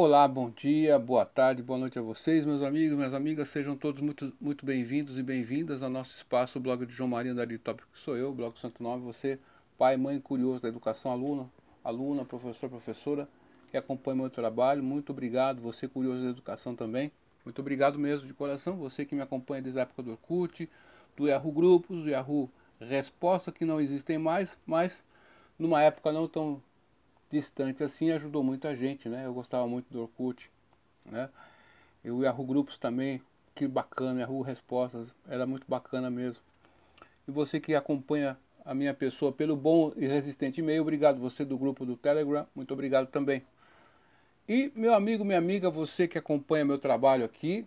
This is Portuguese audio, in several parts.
Olá, bom dia, boa tarde, boa noite a vocês, meus amigos, minhas amigas, sejam todos muito, muito bem-vindos e bem-vindas ao nosso espaço, o blog de João Maria Dari Tópico, que sou eu, blog Santo Nove, você, pai, mãe, curioso da educação, aluna, aluna, professor, professora, que acompanha meu trabalho, muito obrigado, você curioso da educação também, muito obrigado mesmo de coração, você que me acompanha desde a época do Orkut, do Yahoo Grupos, do Yahoo Resposta, que não existem mais, mas numa época não tão distante assim ajudou muita gente, né? Eu gostava muito do Orkut, né? E o Yahoo Grupos também, que bacana, Yahoo Respostas, era muito bacana mesmo. E você que acompanha a minha pessoa pelo bom e resistente e-mail, obrigado você do grupo do Telegram, muito obrigado também. E meu amigo, minha amiga, você que acompanha meu trabalho aqui,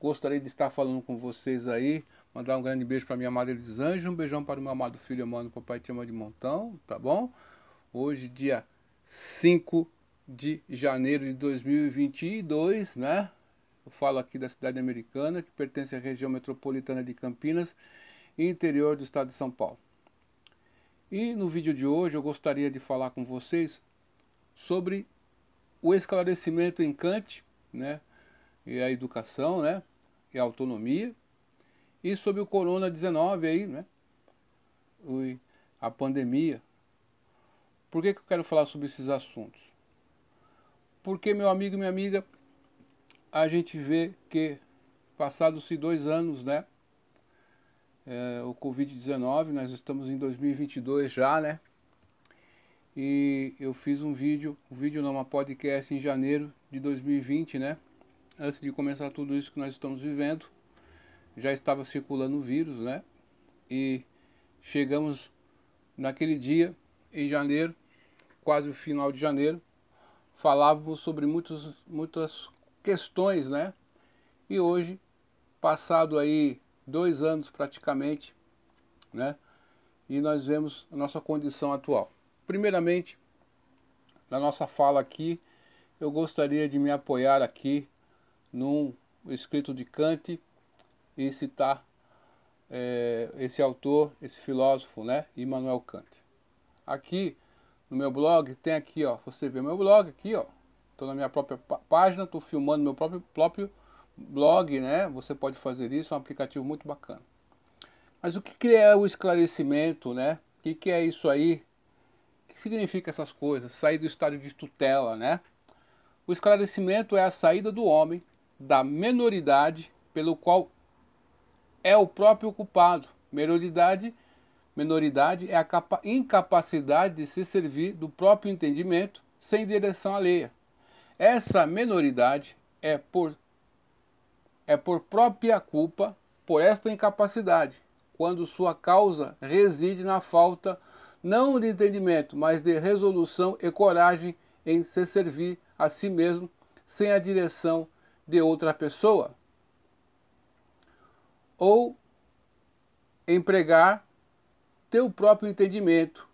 gostaria de estar falando com vocês aí, mandar um grande beijo para minha dos Anjos, um beijão para o meu amado filho, mano, papai te ama de montão, tá bom? Hoje, dia 5 de janeiro de 2022, né? Eu falo aqui da cidade americana, que pertence à região metropolitana de Campinas interior do estado de São Paulo. E no vídeo de hoje eu gostaria de falar com vocês sobre o esclarecimento em Kant, né? E a educação, né? E a autonomia. E sobre o Corona-19 aí, né? a pandemia, por que, que eu quero falar sobre esses assuntos? Porque, meu amigo e minha amiga, a gente vê que, passados-se dois anos, né? É, o Covid-19, nós estamos em 2022 já, né? E eu fiz um vídeo, um vídeo numa podcast em janeiro de 2020, né? Antes de começar tudo isso que nós estamos vivendo, já estava circulando o vírus, né? E chegamos naquele dia, em janeiro, quase o final de janeiro, falávamos sobre muitos, muitas questões, né? E hoje, passado aí dois anos praticamente, né? E nós vemos a nossa condição atual. Primeiramente, na nossa fala aqui, eu gostaria de me apoiar aqui num escrito de Kant e citar é, esse autor, esse filósofo, né? Immanuel Kant. Aqui no meu blog, tem aqui, ó, você vê meu blog aqui, ó. Estou na minha própria página, estou filmando meu próprio, próprio blog, né? Você pode fazer isso, é um aplicativo muito bacana. Mas o que é o esclarecimento, né? O que, que é isso aí? O que significa essas coisas? Sair do estado de tutela, né? O esclarecimento é a saída do homem da menoridade pelo qual é o próprio culpado. Menoridade Menoridade é a incapacidade de se servir do próprio entendimento sem direção alheia. Essa menoridade é por, é por própria culpa por esta incapacidade, quando sua causa reside na falta não de entendimento, mas de resolução e coragem em se servir a si mesmo sem a direção de outra pessoa. Ou empregar teu próprio entendimento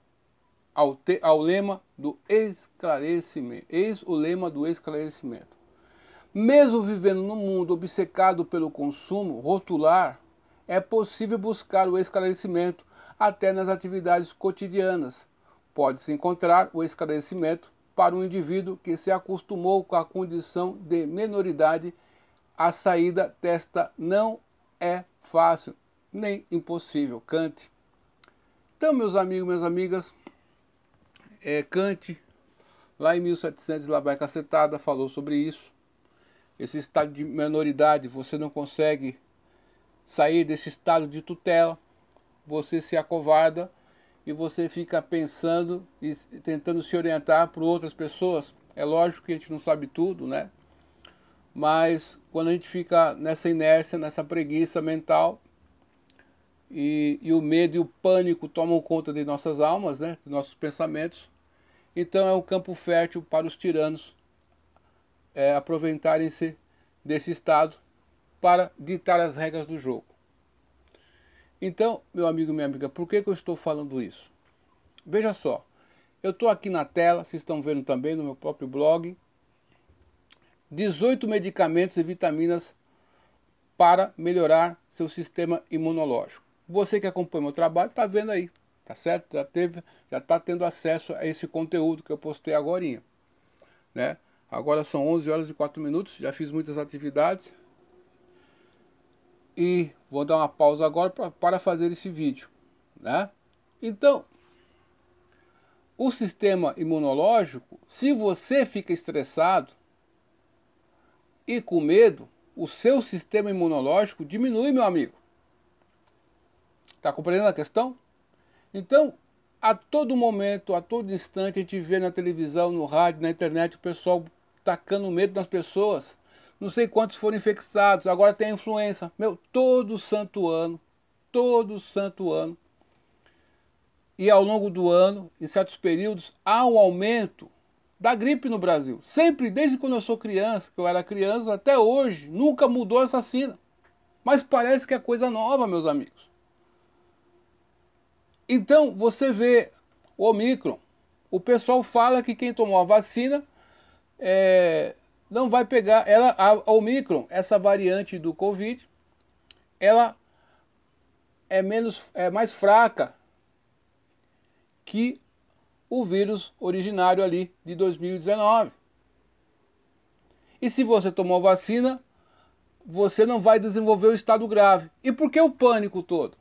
ao, te, ao lema do esclarecimento. Eis o lema do esclarecimento. Mesmo vivendo num mundo obcecado pelo consumo, rotular, é possível buscar o esclarecimento até nas atividades cotidianas. Pode-se encontrar o esclarecimento para um indivíduo que se acostumou com a condição de menoridade. A saída desta não é fácil nem impossível. Kant então, meus amigos, minhas amigas, é, Kant, lá em 1700, lá vai cacetada, falou sobre isso. Esse estado de menoridade, você não consegue sair desse estado de tutela, você se acovarda e você fica pensando e tentando se orientar por outras pessoas. É lógico que a gente não sabe tudo, né? Mas quando a gente fica nessa inércia, nessa preguiça mental, e, e o medo e o pânico tomam conta de nossas almas, né, de nossos pensamentos. Então é um campo fértil para os tiranos é, aproveitarem-se desse estado para ditar as regras do jogo. Então, meu amigo e minha amiga, por que, que eu estou falando isso? Veja só, eu estou aqui na tela, vocês estão vendo também no meu próprio blog, 18 medicamentos e vitaminas para melhorar seu sistema imunológico. Você que acompanha meu trabalho está vendo aí, tá certo? Já teve, já está tendo acesso a esse conteúdo que eu postei agora, né? Agora são 11 horas e 4 minutos, já fiz muitas atividades. E vou dar uma pausa agora pra, para fazer esse vídeo, né? Então, o sistema imunológico, se você fica estressado e com medo, o seu sistema imunológico diminui, meu amigo. Está compreendendo a questão? Então, a todo momento, a todo instante, a gente vê na televisão, no rádio, na internet, o pessoal tacando medo nas pessoas. Não sei quantos foram infectados, agora tem a influenza. Meu, todo santo ano, todo santo ano. E ao longo do ano, em certos períodos, há um aumento da gripe no Brasil. Sempre, desde quando eu sou criança, que eu era criança, até hoje, nunca mudou essa sina. Mas parece que é coisa nova, meus amigos. Então, você vê o Omicron. O pessoal fala que quem tomou a vacina é, não vai pegar. Ela, a Omicron, essa variante do Covid, ela é, menos, é mais fraca que o vírus originário ali de 2019. E se você tomou vacina, você não vai desenvolver o estado grave. E por que o pânico todo?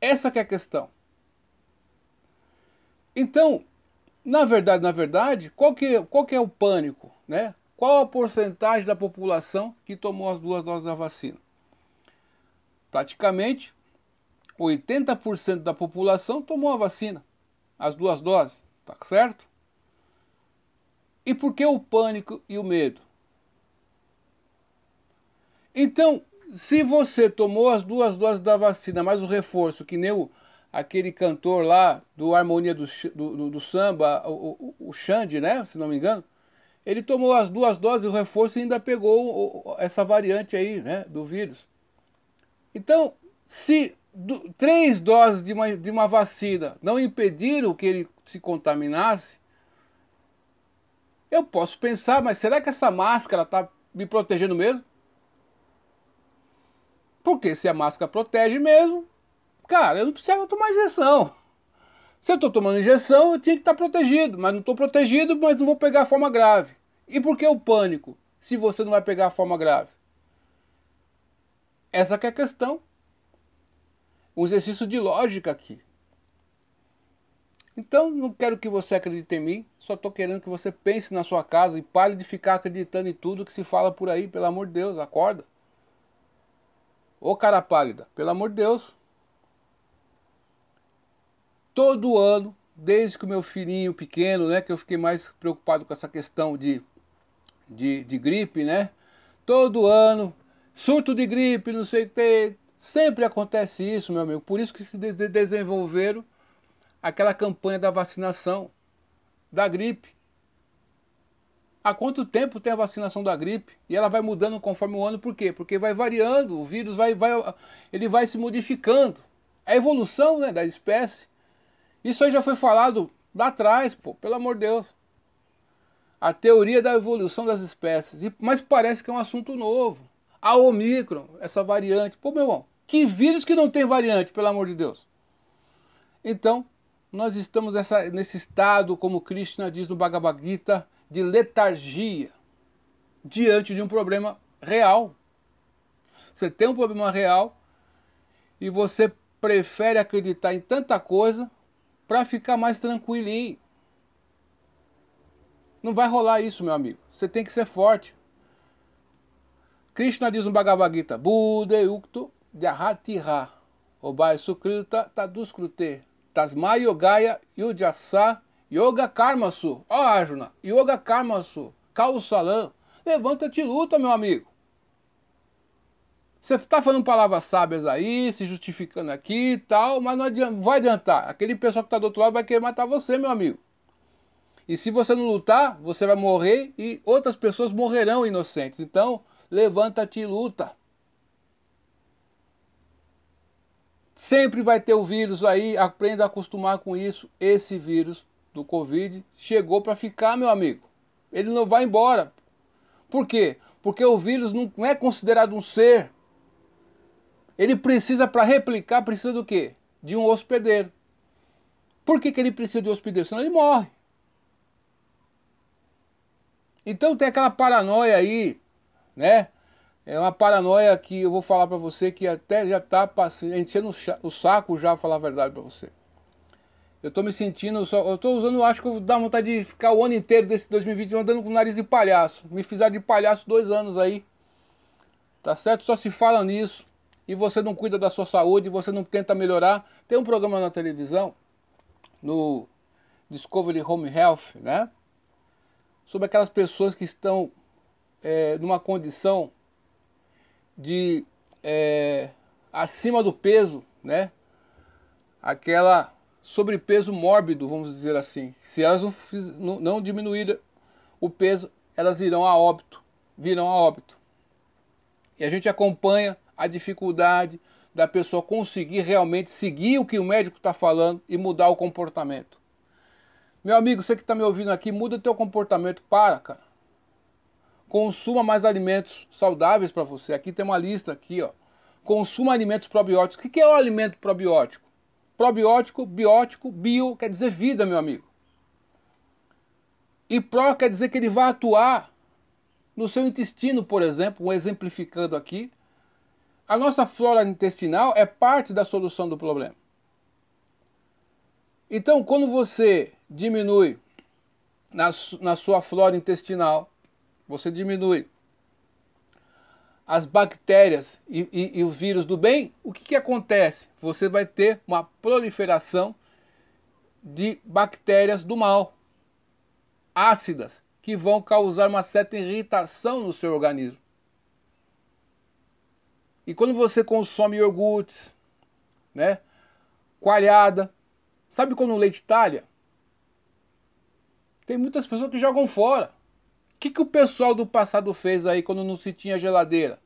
Essa é a questão. Então, na verdade, na verdade, qual que, qual que é o pânico? Né? Qual a porcentagem da população que tomou as duas doses da vacina? Praticamente 80% da população tomou a vacina, as duas doses, tá certo? E por que o pânico e o medo? Então, se você tomou as duas doses da vacina, mais o reforço, que nem o, aquele cantor lá do Harmonia do, do, do Samba, o, o, o Xande, né, se não me engano, ele tomou as duas doses, o reforço e ainda pegou essa variante aí, né, do vírus. Então, se do, três doses de uma, de uma vacina não impediram que ele se contaminasse, eu posso pensar, mas será que essa máscara está me protegendo mesmo? Porque se a máscara protege mesmo, cara, eu não precisava tomar injeção. Se eu estou tomando injeção, eu tinha que estar tá protegido, mas não estou protegido, mas não vou pegar a forma grave. E por que o pânico, se você não vai pegar a forma grave? Essa é a questão. Um exercício de lógica aqui. Então, não quero que você acredite em mim, só estou querendo que você pense na sua casa e pare de ficar acreditando em tudo que se fala por aí, pelo amor de Deus, acorda. Ô cara pálida, pelo amor de Deus. Todo ano, desde que o meu filhinho pequeno, né, que eu fiquei mais preocupado com essa questão de, de, de gripe, né? Todo ano, surto de gripe, não sei o que, sempre acontece isso, meu amigo. Por isso que se desenvolveram aquela campanha da vacinação da gripe. Há quanto tempo tem a vacinação da gripe? E ela vai mudando conforme o ano, por quê? Porque vai variando, o vírus vai, vai, ele vai se modificando. É a evolução né, da espécie. Isso aí já foi falado lá atrás, pô, pelo amor de Deus. A teoria da evolução das espécies. Mas parece que é um assunto novo. A Omicron, essa variante. Pô, meu irmão, que vírus que não tem variante, pelo amor de Deus? Então, nós estamos nessa, nesse estado, como Krishna diz no Bhagavad Gita, de letargia diante de um problema real. Você tem um problema real e você prefere acreditar em tanta coisa para ficar mais tranquilinho. Não vai rolar isso, meu amigo. Você tem que ser forte. Krishna diz no Bhagavad Gita, Budeyukto Jahatira, Obai Sukrita Taduskrute, Tasmayogaya Yudjasa Yoga Karmasu. Ó, oh, Arjuna. Yoga Karmasu. Kausalam. Levanta-te e luta, meu amigo. Você está falando palavras sábias aí, se justificando aqui e tal, mas não adianta, vai adiantar. Aquele pessoal que está do outro lado vai querer matar você, meu amigo. E se você não lutar, você vai morrer e outras pessoas morrerão inocentes. Então, levanta-te e luta. Sempre vai ter o vírus aí, aprenda a acostumar com isso. Esse vírus do Covid chegou para ficar, meu amigo. Ele não vai embora. Por quê? Porque o vírus não é considerado um ser. Ele precisa, para replicar, precisa do quê? De um hospedeiro. Por que, que ele precisa de um hospedeiro? Senão ele morre. Então tem aquela paranoia aí, né? É uma paranoia que eu vou falar para você que até já tá enchendo o saco já, falar a verdade para você. Eu tô me sentindo, só, eu tô usando, acho que eu dar vontade de ficar o ano inteiro desse 2020 andando com o nariz de palhaço. Me fizeram de palhaço dois anos aí. Tá certo? Só se fala nisso. E você não cuida da sua saúde, você não tenta melhorar. Tem um programa na televisão, no Discovery Home Health, né? Sobre aquelas pessoas que estão é, numa condição de é, acima do peso, né? Aquela sobrepeso mórbido, vamos dizer assim. Se elas não, não diminuírem o peso, elas irão a óbito, virão a óbito. E a gente acompanha a dificuldade da pessoa conseguir realmente seguir o que o médico está falando e mudar o comportamento. Meu amigo, você que está me ouvindo aqui, muda teu comportamento, para, cara. Consuma mais alimentos saudáveis para você. Aqui tem uma lista aqui, ó. Consuma alimentos probióticos. O que é o alimento probiótico? Probiótico, biótico, bio quer dizer vida, meu amigo. E pró quer dizer que ele vai atuar no seu intestino, por exemplo, exemplificando aqui. A nossa flora intestinal é parte da solução do problema. Então, quando você diminui na, na sua flora intestinal, você diminui as bactérias e, e, e os vírus do bem, o que, que acontece? Você vai ter uma proliferação de bactérias do mal, ácidas, que vão causar uma certa irritação no seu organismo. E quando você consome iogurtes, né, coalhada, sabe quando o leite talha? Tem muitas pessoas que jogam fora. O que, que o pessoal do passado fez aí quando não se tinha geladeira?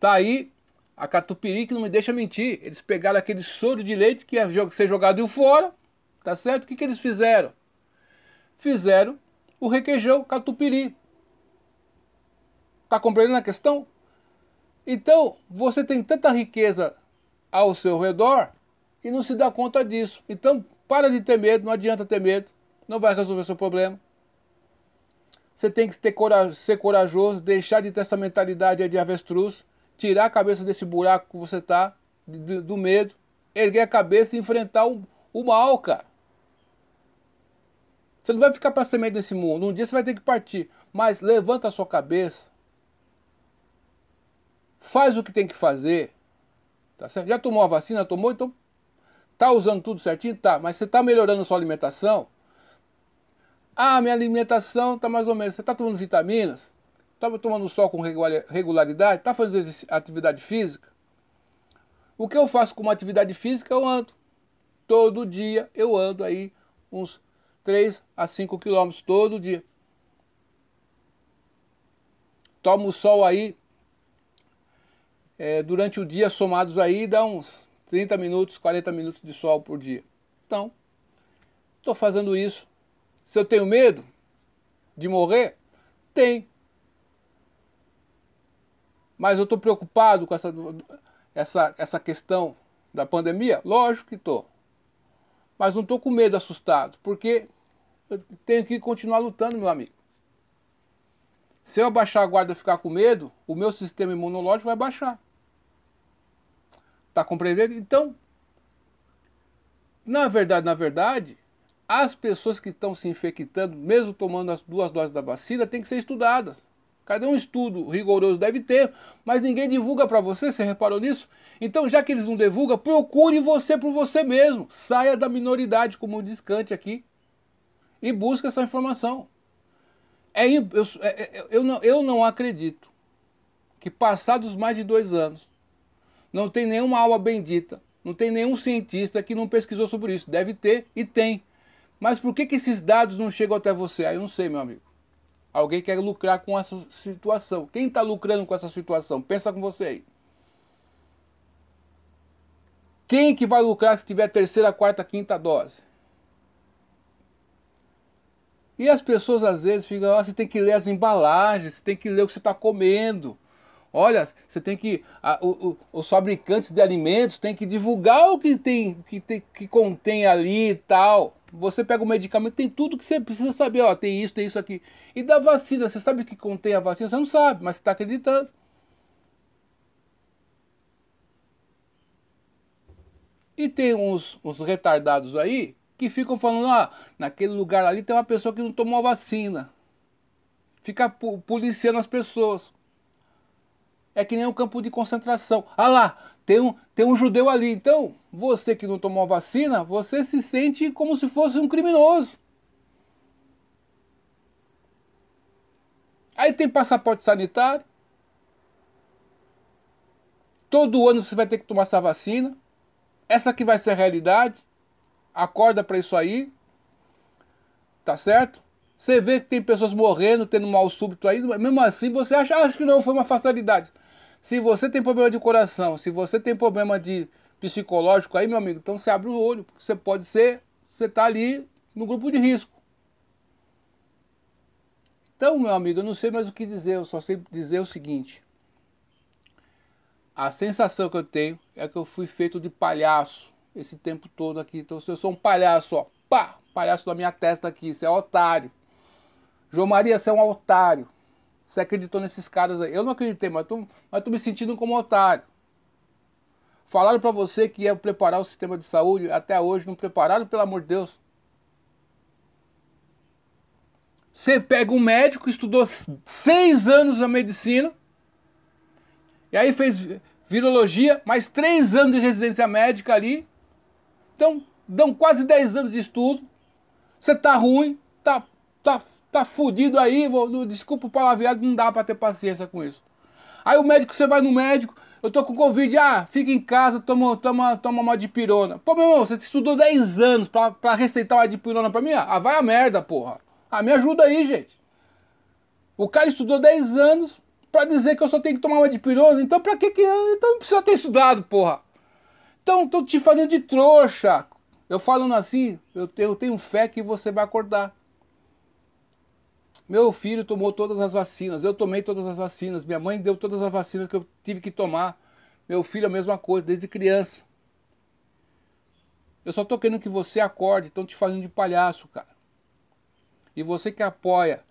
Tá aí a catupiry que não me deixa mentir. Eles pegaram aquele soro de leite que ia ser jogado fora, tá certo? O que, que eles fizeram? Fizeram o requeijão catupiry. Tá compreendendo a questão? Então, você tem tanta riqueza ao seu redor e não se dá conta disso. Então, para de ter medo, não adianta ter medo, não vai resolver seu problema. Você tem que ter coraj ser corajoso, deixar de ter essa mentalidade de avestruz, tirar a cabeça desse buraco que você está, do medo, erguer a cabeça e enfrentar o, o mal, cara. Você não vai ficar para semente nesse mundo. Um dia você vai ter que partir. Mas levanta a sua cabeça. Faz o que tem que fazer. Tá certo? Já tomou a vacina? Tomou? Então tá usando tudo certinho? Tá. Mas você tá melhorando a sua alimentação? Ah, minha alimentação tá mais ou menos. Você tá tomando vitaminas? Tá tomando sol com regularidade? Tá fazendo atividade física? O que eu faço com uma atividade física? Eu ando. Todo dia eu ando aí uns 3 a 5 quilômetros todo dia. Tomo sol aí é, durante o dia somados aí dá uns 30 minutos, 40 minutos de sol por dia. Então, estou fazendo isso se eu tenho medo de morrer, tem. Mas eu estou preocupado com essa, essa, essa questão da pandemia? Lógico que estou. Mas não estou com medo, assustado, porque eu tenho que continuar lutando, meu amigo. Se eu abaixar a guarda e ficar com medo, o meu sistema imunológico vai baixar. Tá compreendendo? Então, na verdade, na verdade, as pessoas que estão se infectando, mesmo tomando as duas doses da vacina, têm que ser estudadas. Cadê um estudo rigoroso? Deve ter, mas ninguém divulga para você, você reparou nisso? Então, já que eles não divulgam, procure você por você mesmo. Saia da minoridade, como diz Kant aqui, e busque essa informação. É, eu, é, é, eu, não, eu não acredito que passados mais de dois anos, não tem nenhuma aula bendita, não tem nenhum cientista que não pesquisou sobre isso. Deve ter e tem. Mas por que, que esses dados não chegam até você? Aí eu não sei, meu amigo. Alguém quer lucrar com essa situação. Quem está lucrando com essa situação? Pensa com você aí. Quem que vai lucrar se tiver terceira, quarta, quinta dose? E as pessoas às vezes ficam, ah, você tem que ler as embalagens, você tem que ler o que você está comendo. Olha, você tem que. A, o, o, os fabricantes de alimentos têm que divulgar o que tem, que, tem, que contém ali e tal. Você pega o medicamento, tem tudo que você precisa saber, ó, tem isso, tem isso aqui. E da vacina, você sabe o que contém a vacina? Você não sabe, mas você está acreditando. E tem uns, uns retardados aí que ficam falando, ah, naquele lugar ali tem uma pessoa que não tomou a vacina. Fica policiando as pessoas. É que nem um campo de concentração. Ah lá, tem um, tem um judeu ali. Então, você que não tomou a vacina, você se sente como se fosse um criminoso. Aí tem passaporte sanitário. Todo ano você vai ter que tomar essa vacina. Essa aqui vai ser a realidade. Acorda para isso aí. Tá certo? Você vê que tem pessoas morrendo, tendo mal súbito aí, mesmo assim você acha, acha que não foi uma fatalidade. Se você tem problema de coração, se você tem problema de psicológico aí, meu amigo, então você abre o olho, porque você pode ser, você está ali no grupo de risco. Então, meu amigo, eu não sei mais o que dizer, eu só sei dizer o seguinte. A sensação que eu tenho é que eu fui feito de palhaço esse tempo todo aqui. Então, se eu sou um palhaço, ó, pá, palhaço da minha testa aqui, você é otário. João Maria, você é um otário. Você acreditou nesses caras aí. Eu não acreditei, mas tô, mas tô me sentindo como otário. Falaram para você que ia preparar o sistema de saúde, até hoje não prepararam, pelo amor de Deus. Você pega um médico, estudou seis anos a medicina, e aí fez virologia, mais três anos de residência médica ali. Então, dão quase dez anos de estudo. Você tá ruim, tá, tá, tá fudido aí, vou, desculpa o palavreado, não dá para ter paciência com isso. Aí o médico, você vai no médico, eu tô com Covid, ah, fica em casa, toma, toma, toma uma dipirona. Pô, meu irmão, você estudou 10 anos pra, pra receitar uma dipirona pra mim? Ah, vai a merda, porra. Ah, me ajuda aí, gente. O cara estudou 10 anos pra dizer que eu só tenho que tomar uma dipirona, então pra que que. Então não precisa ter estudado, porra. Então, tô te fazendo de trouxa. Eu falando assim, eu eu tenho fé que você vai acordar. Meu filho tomou todas as vacinas, eu tomei todas as vacinas, minha mãe deu todas as vacinas que eu tive que tomar. Meu filho a mesma coisa, desde criança. Eu só tô querendo que você acorde, estão te fazendo de palhaço, cara. E você que apoia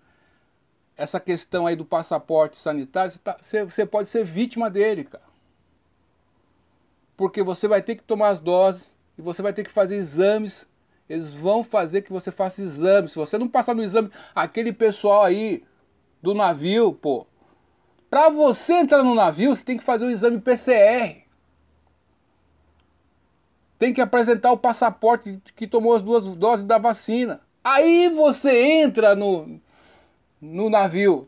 essa questão aí do passaporte sanitário, você, tá, você, você pode ser vítima dele, cara. Porque você vai ter que tomar as doses e você vai ter que fazer exames eles vão fazer que você faça exame. Se você não passar no exame, aquele pessoal aí do navio, pô. Para você entrar no navio, você tem que fazer o exame PCR. Tem que apresentar o passaporte que tomou as duas doses da vacina. Aí você entra no, no navio.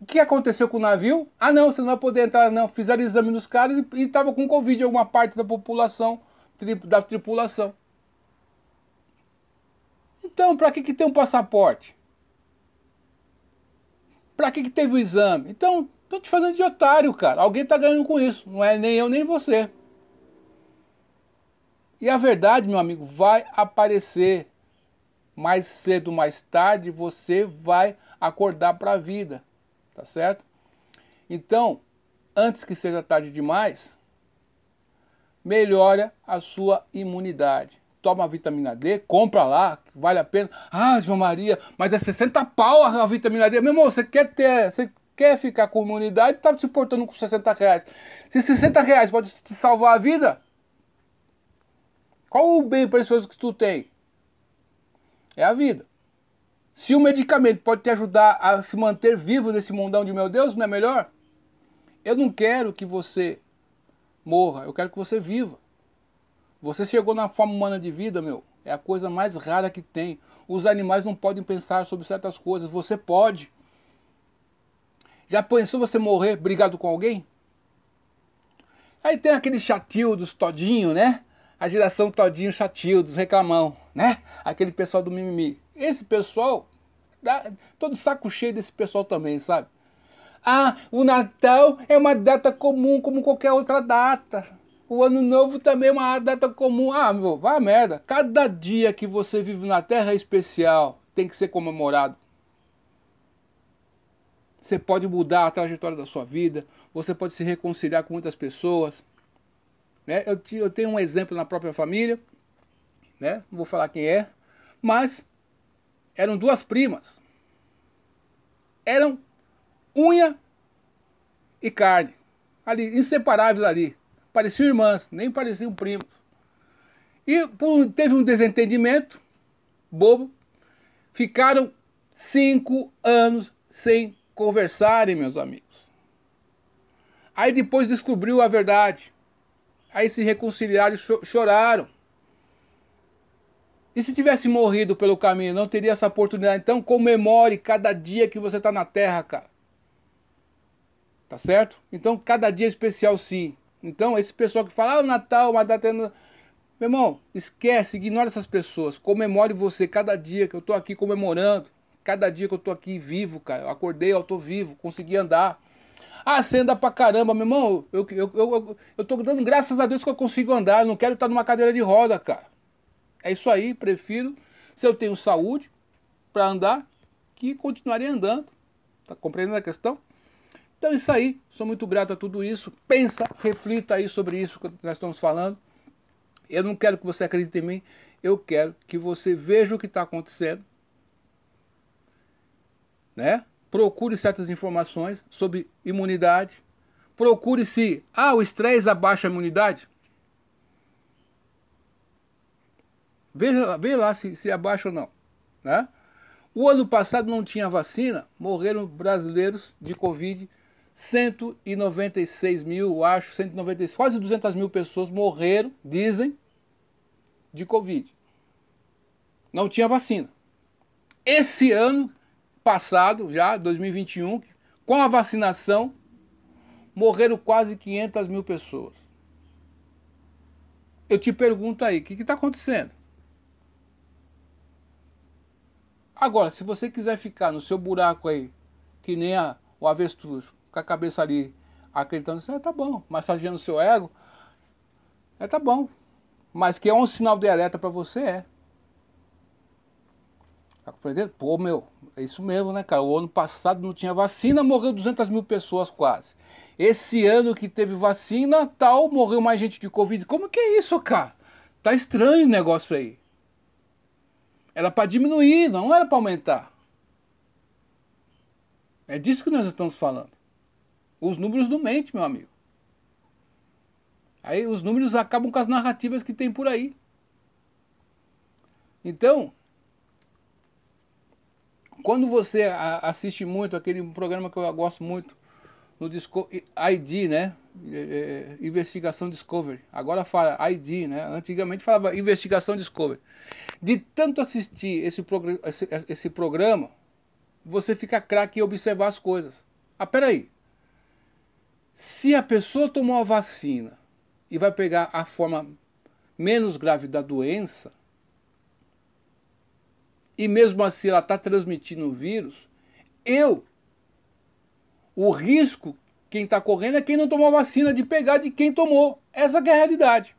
O que aconteceu com o navio? Ah não, você não vai poder entrar não. Fizeram exame nos caras e estava com Covid alguma parte da população, da tripulação. Então, para que, que tem um passaporte? Para que, que teve o exame? Então, estão te fazendo de otário, cara. Alguém está ganhando com isso. Não é nem eu, nem você. E a verdade, meu amigo, vai aparecer. Mais cedo, mais tarde, você vai acordar para a vida. Tá certo? Então, antes que seja tarde demais, melhore a sua imunidade toma a vitamina D, compra lá, vale a pena. Ah, João Maria, mas é 60 pau a vitamina D. Meu irmão, você quer ter, você quer ficar com imunidade, tá se portando com 60 reais. Se 60 reais pode te salvar a vida, qual o bem precioso que tu tem? É a vida. Se o medicamento pode te ajudar a se manter vivo nesse mundão de meu Deus, não é melhor? Eu não quero que você morra, eu quero que você viva. Você chegou na forma humana de vida, meu. É a coisa mais rara que tem. Os animais não podem pensar sobre certas coisas. Você pode. Já pensou você morrer brigado com alguém? Aí tem aquele chatildos todinho, né? A geração todinho chatildos, reclamão, né? Aquele pessoal do mimimi. Esse pessoal, todo saco cheio desse pessoal também, sabe? Ah, o Natal é uma data comum como qualquer outra data. O ano novo também é uma data comum. Ah, meu, vai a merda. Cada dia que você vive na Terra é especial. Tem que ser comemorado. Você pode mudar a trajetória da sua vida. Você pode se reconciliar com muitas pessoas. Né? Eu, eu tenho um exemplo na própria família. Né? Não vou falar quem é. Mas eram duas primas. Eram unha e carne. Ali, inseparáveis ali. Pareciam irmãs, nem pareciam primas. E teve um desentendimento bobo. Ficaram cinco anos sem conversarem, meus amigos. Aí depois descobriu a verdade. Aí se reconciliaram e choraram. E se tivesse morrido pelo caminho, não teria essa oportunidade. Então comemore cada dia que você está na terra, cara. Tá certo? Então cada dia é especial sim. Então esse pessoal que fala, ah, o Natal, uma data... Meu irmão, esquece, ignora essas pessoas. Comemore você cada dia que eu estou aqui comemorando. Cada dia que eu estou aqui vivo, cara. Eu acordei, eu estou vivo, consegui andar. Ah, você anda pra caramba, meu irmão. Eu, eu, eu, eu, eu tô dando graças a Deus que eu consigo andar. Eu não quero estar numa cadeira de roda, cara. É isso aí, prefiro, se eu tenho saúde para andar, que continuarei andando. Tá compreendendo a questão? Então é isso aí, sou muito grato a tudo isso. Pensa, reflita aí sobre isso que nós estamos falando. Eu não quero que você acredite em mim, eu quero que você veja o que está acontecendo. Né? Procure certas informações sobre imunidade. Procure se, ah, o estresse abaixa a imunidade. Veja, veja lá se, se abaixa ou não. Né? O ano passado não tinha vacina, morreram brasileiros de Covid 196 mil, acho, 196, quase 200 mil pessoas morreram, dizem, de Covid. Não tinha vacina. Esse ano passado, já 2021, com a vacinação, morreram quase 500 mil pessoas. Eu te pergunto aí, o que está acontecendo? Agora, se você quiser ficar no seu buraco aí, que nem a, o avestruz, com a cabeça ali acreditando assim, é, tá bom, massageando seu ego, é, tá bom. Mas que é um sinal de alerta para você, é. Tá compreendendo? Pô, meu, é isso mesmo, né, cara? O ano passado não tinha vacina, morreu 200 mil pessoas quase. Esse ano que teve vacina, tal, morreu mais gente de Covid. Como que é isso, cara? Tá estranho o negócio aí. Era para diminuir, não era para aumentar. É disso que nós estamos falando. Os números não mentem, meu amigo. Aí os números acabam com as narrativas que tem por aí. Então, quando você assiste muito aquele programa que eu gosto muito, no Disco ID, né? É, é, investigação Discovery. Agora fala ID, né? Antigamente falava Investigação Discovery. De tanto assistir esse, esse, esse programa, você fica craque em observar as coisas. Ah, peraí. Se a pessoa tomou a vacina e vai pegar a forma menos grave da doença, e mesmo assim ela está transmitindo o vírus, eu, o risco quem está correndo é quem não tomou a vacina de pegar de quem tomou. Essa é a realidade.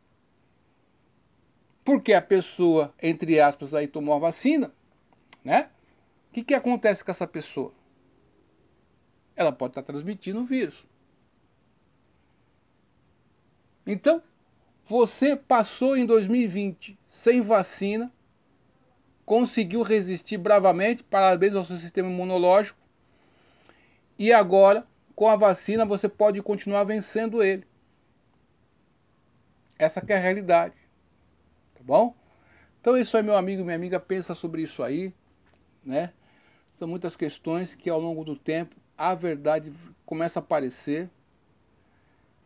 Porque a pessoa, entre aspas, aí tomou a vacina, né? O que, que acontece com essa pessoa? Ela pode estar tá transmitindo o vírus. Então, você passou em 2020 sem vacina, conseguiu resistir bravamente, parabéns ao seu sistema imunológico, e agora com a vacina você pode continuar vencendo ele. Essa é a realidade. Tá bom? Então isso aí, meu amigo, minha amiga, pensa sobre isso aí, né? São muitas questões que ao longo do tempo a verdade começa a aparecer.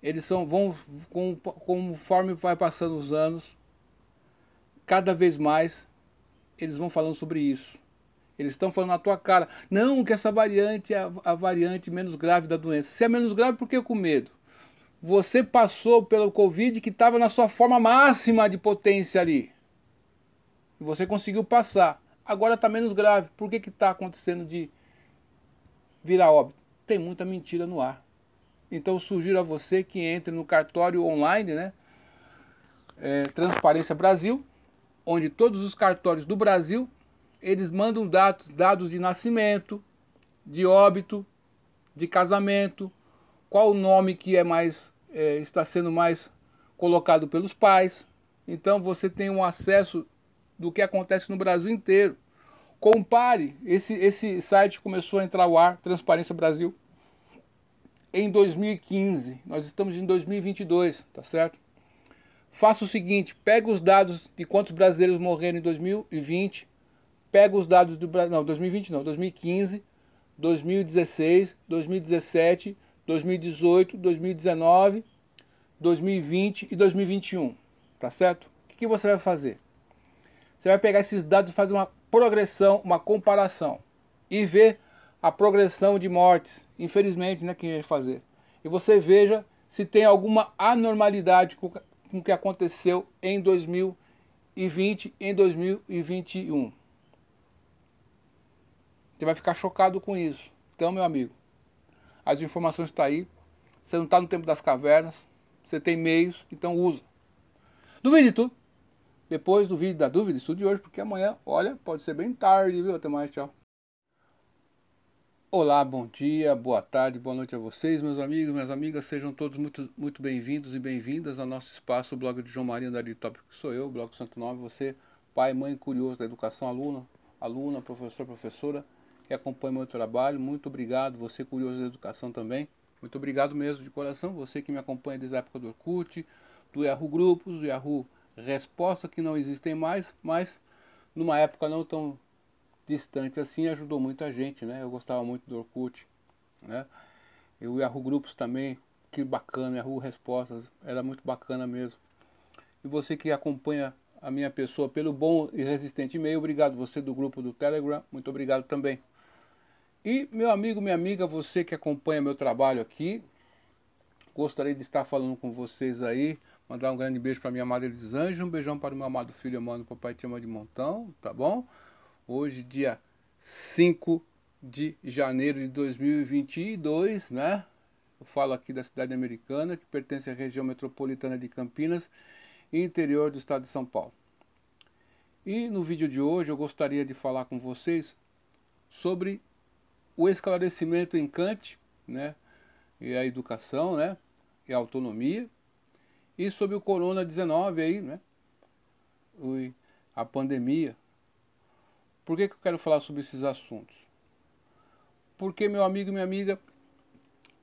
Eles são, vão, com, conforme vai passando os anos, cada vez mais eles vão falando sobre isso. Eles estão falando na tua cara. Não, que essa variante é a, a variante menos grave da doença. Se é menos grave, por que com medo? Você passou pelo Covid que estava na sua forma máxima de potência ali. E você conseguiu passar. Agora está menos grave. Por que está acontecendo de virar óbito? Tem muita mentira no ar. Então sugiro a você que entre no cartório online, né? É, Transparência Brasil, onde todos os cartórios do Brasil eles mandam dados, dados de nascimento, de óbito, de casamento, qual o nome que é mais é, está sendo mais colocado pelos pais. Então você tem um acesso do que acontece no Brasil inteiro. Compare, esse, esse site começou a entrar ao ar, Transparência Brasil, em 2015. Nós estamos em 2022, tá certo? Faça o seguinte, pega os dados de quantos brasileiros morreram em 2020, pega os dados do não, 2020 não, 2015, 2016, 2017, 2018, 2019, 2020 e 2021, tá certo? O que, que você vai fazer? Você vai pegar esses dados e fazer uma progressão, uma comparação e ver a progressão de mortes, infelizmente, né, que vai fazer. E você veja se tem alguma anormalidade com, com o que aconteceu em 2020 em 2021. Você vai ficar chocado com isso. Então, meu amigo, as informações estão tá aí. Você não está no tempo das cavernas. Você tem meios, então usa. Duvide tudo. Depois do vídeo da dúvida, estude hoje, porque amanhã, olha, pode ser bem tarde, viu? Até mais, tchau. Olá, bom dia, boa tarde, boa noite a vocês, meus amigos, minhas amigas, sejam todos muito, muito bem-vindos e bem-vindas ao nosso espaço, o blog de João Maria Dari Tópico, que sou eu, blog Santo Nome, você, pai, mãe curioso da educação, aluna, aluna, professor, professora, que acompanha meu trabalho, muito obrigado, você curioso da educação também, muito obrigado mesmo de coração, você que me acompanha desde a época do Orkut, do Yahoo Grupos, do Yahoo resposta que não existem mais, mas numa época não tão distante assim ajudou muita gente, né? Eu gostava muito do Orkut, né? E o Yahoo Grupos também, que bacana, Yahoo Respostas, era muito bacana mesmo. E você que acompanha a minha pessoa pelo bom e resistente e-mail, obrigado você do grupo do Telegram, muito obrigado também. E meu amigo, minha amiga, você que acompanha meu trabalho aqui, gostaria de estar falando com vocês aí Mandar um grande beijo para minha amada Elisângela, um beijão para o meu amado filho mano, papai te ama de montão, tá bom? Hoje, dia 5 de janeiro de 2022, né? Eu falo aqui da cidade americana, que pertence à região metropolitana de Campinas interior do estado de São Paulo. E no vídeo de hoje eu gostaria de falar com vocês sobre o esclarecimento em Kant, né? E a educação, né? E a autonomia e sobre o Corona-19 aí, né? A pandemia. Por que, que eu quero falar sobre esses assuntos? Porque, meu amigo e minha amiga,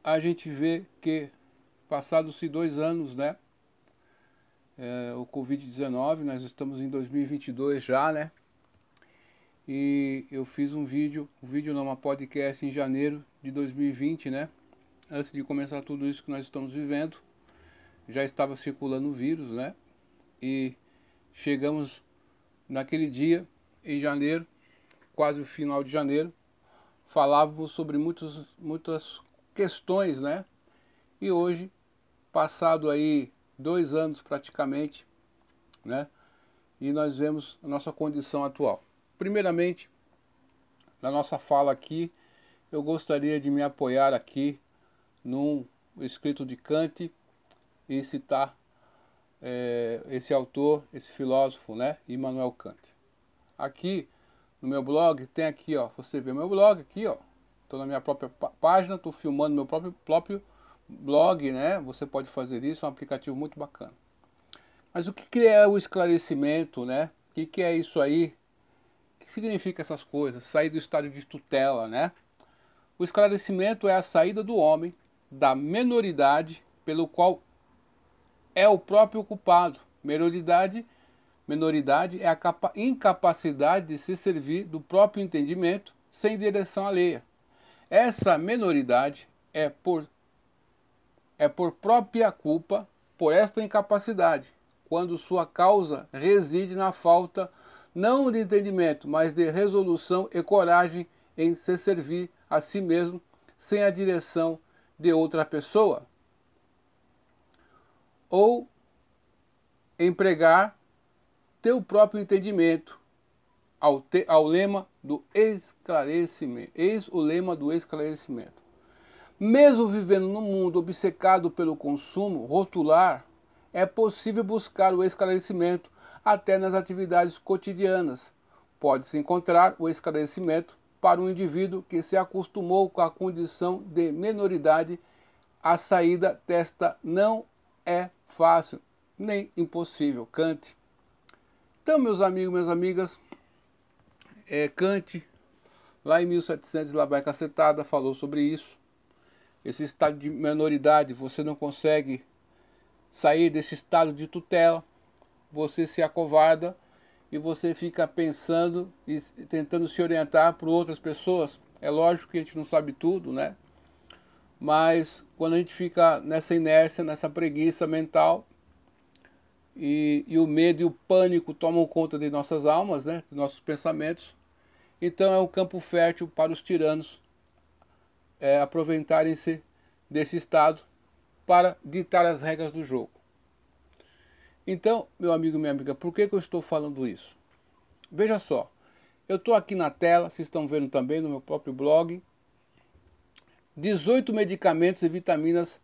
a gente vê que, passados-se dois anos, né? É, o Covid-19, nós estamos em 2022 já, né? E eu fiz um vídeo, um vídeo não, uma podcast em janeiro de 2020, né? Antes de começar tudo isso que nós estamos vivendo já estava circulando o vírus, né? E chegamos naquele dia, em janeiro, quase o final de janeiro, falávamos sobre muitos, muitas questões, né? E hoje, passado aí dois anos praticamente, né? E nós vemos a nossa condição atual. Primeiramente, na nossa fala aqui, eu gostaria de me apoiar aqui num escrito de Kant, e citar é, esse autor, esse filósofo, né, Immanuel Kant. Aqui no meu blog tem aqui, ó, você vê meu blog aqui, ó, estou na minha própria página, estou filmando meu próprio, próprio blog, né, você pode fazer isso, é um aplicativo muito bacana. Mas o que é o esclarecimento, né? O que, que é isso aí? O que significa essas coisas? Sair do estado de tutela, né? O esclarecimento é a saída do homem da menoridade pelo qual é o próprio culpado. Menoridade, menoridade é a incapacidade de se servir do próprio entendimento sem direção alheia. Essa menoridade é por, é por própria culpa por esta incapacidade, quando sua causa reside na falta não de entendimento, mas de resolução e coragem em se servir a si mesmo sem a direção de outra pessoa ou empregar teu próprio entendimento ao, te, ao lema do esclarecimento. Eis o lema do esclarecimento. Mesmo vivendo num mundo obcecado pelo consumo rotular, é possível buscar o esclarecimento até nas atividades cotidianas. Pode-se encontrar o esclarecimento para um indivíduo que se acostumou com a condição de menoridade. A saída desta não é fácil nem impossível. Kant Então, meus amigos, minhas amigas, é, Kant, lá em 1700, lá vai cacetada, falou sobre isso. Esse estado de menoridade, você não consegue sair desse estado de tutela, você se acovarda e você fica pensando e tentando se orientar por outras pessoas. É lógico que a gente não sabe tudo, né? Mas quando a gente fica nessa inércia, nessa preguiça mental, e, e, o medo e o pânico tomam conta de nossas almas, né, de nossos pensamentos. Então é um campo fértil para os tiranos é, aproveitarem-se desse estado para ditar as regras do jogo. Então, meu amigo e minha amiga, por que, que eu estou falando isso? Veja só, eu estou aqui na tela, vocês estão vendo também no meu próprio blog, 18 medicamentos e vitaminas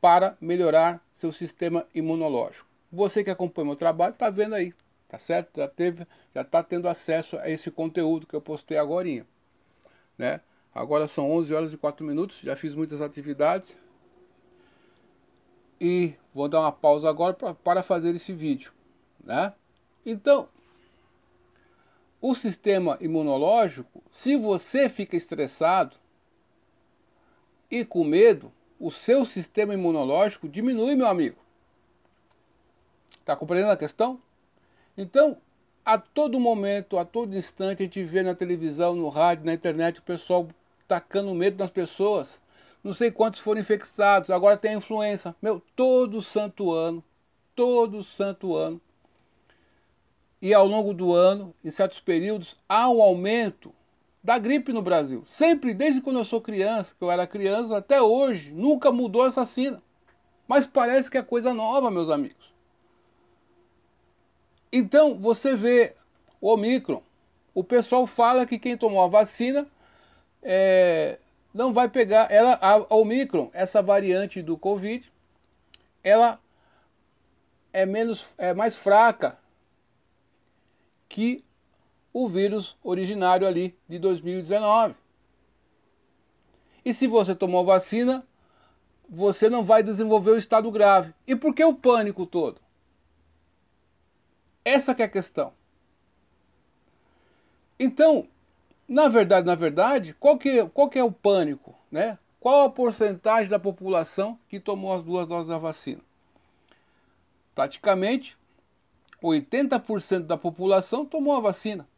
para melhorar seu sistema imunológico. Você que acompanha meu trabalho está vendo aí, tá certo? Já teve, já está tendo acesso a esse conteúdo que eu postei agora, né? Agora são 11 horas e 4 minutos, já fiz muitas atividades. E vou dar uma pausa agora pra, para fazer esse vídeo, né? Então, o sistema imunológico, se você fica estressado e com medo, o seu sistema imunológico diminui, meu amigo. Está compreendendo a questão? Então, a todo momento, a todo instante, a gente vê na televisão, no rádio, na internet, o pessoal tacando medo nas pessoas. Não sei quantos foram infectados, agora tem a influenza. Meu, todo santo ano, todo santo ano. E ao longo do ano, em certos períodos, há um aumento da gripe no Brasil. Sempre, desde quando eu sou criança, que eu era criança, até hoje, nunca mudou essa sina. Mas parece que é coisa nova, meus amigos. Então, você vê o Omicron. O pessoal fala que quem tomou a vacina é, não vai pegar. Ela, a Omicron, essa variante do Covid, ela é, menos, é mais fraca que o vírus originário ali de 2019. E se você tomou vacina, você não vai desenvolver o estado grave. E por que o pânico todo? Essa é a questão. Então, na verdade, na verdade, qual que, qual que é o pânico? Né? Qual a porcentagem da população que tomou as duas doses da vacina? Praticamente 80% da população tomou a vacina,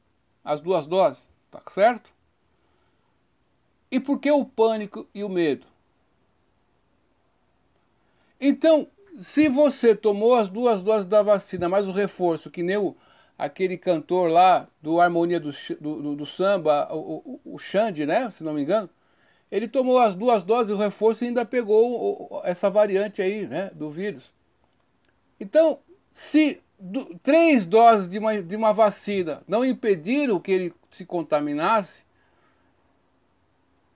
as duas doses, tá certo? E por que o pânico e o medo? Então, se você tomou as duas doses da vacina, mais o reforço, que nem o, aquele cantor lá do Harmonia do, do, do Samba, o, o, o Xande, né? Se não me engano, ele tomou as duas doses, o reforço e ainda pegou essa variante aí, né? Do vírus. Então, se do, três doses de uma, de uma vacina não impediram que ele se contaminasse,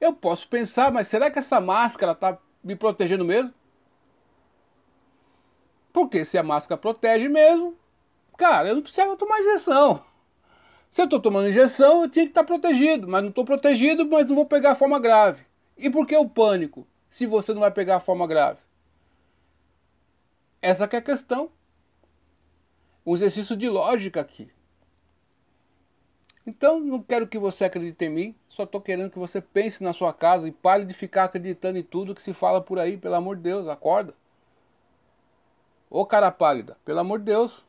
eu posso pensar, mas será que essa máscara está me protegendo mesmo? Porque se a máscara protege mesmo, cara, eu não precisava tomar injeção. Se eu estou tomando injeção, eu tinha que estar protegido, mas não estou protegido, mas não vou pegar a forma grave. E por que o pânico, se você não vai pegar a forma grave? Essa é a questão. Um exercício de lógica aqui. Então, não quero que você acredite em mim, só estou querendo que você pense na sua casa e pare de ficar acreditando em tudo que se fala por aí, pelo amor de Deus, acorda. Ô cara pálida, pelo amor de Deus.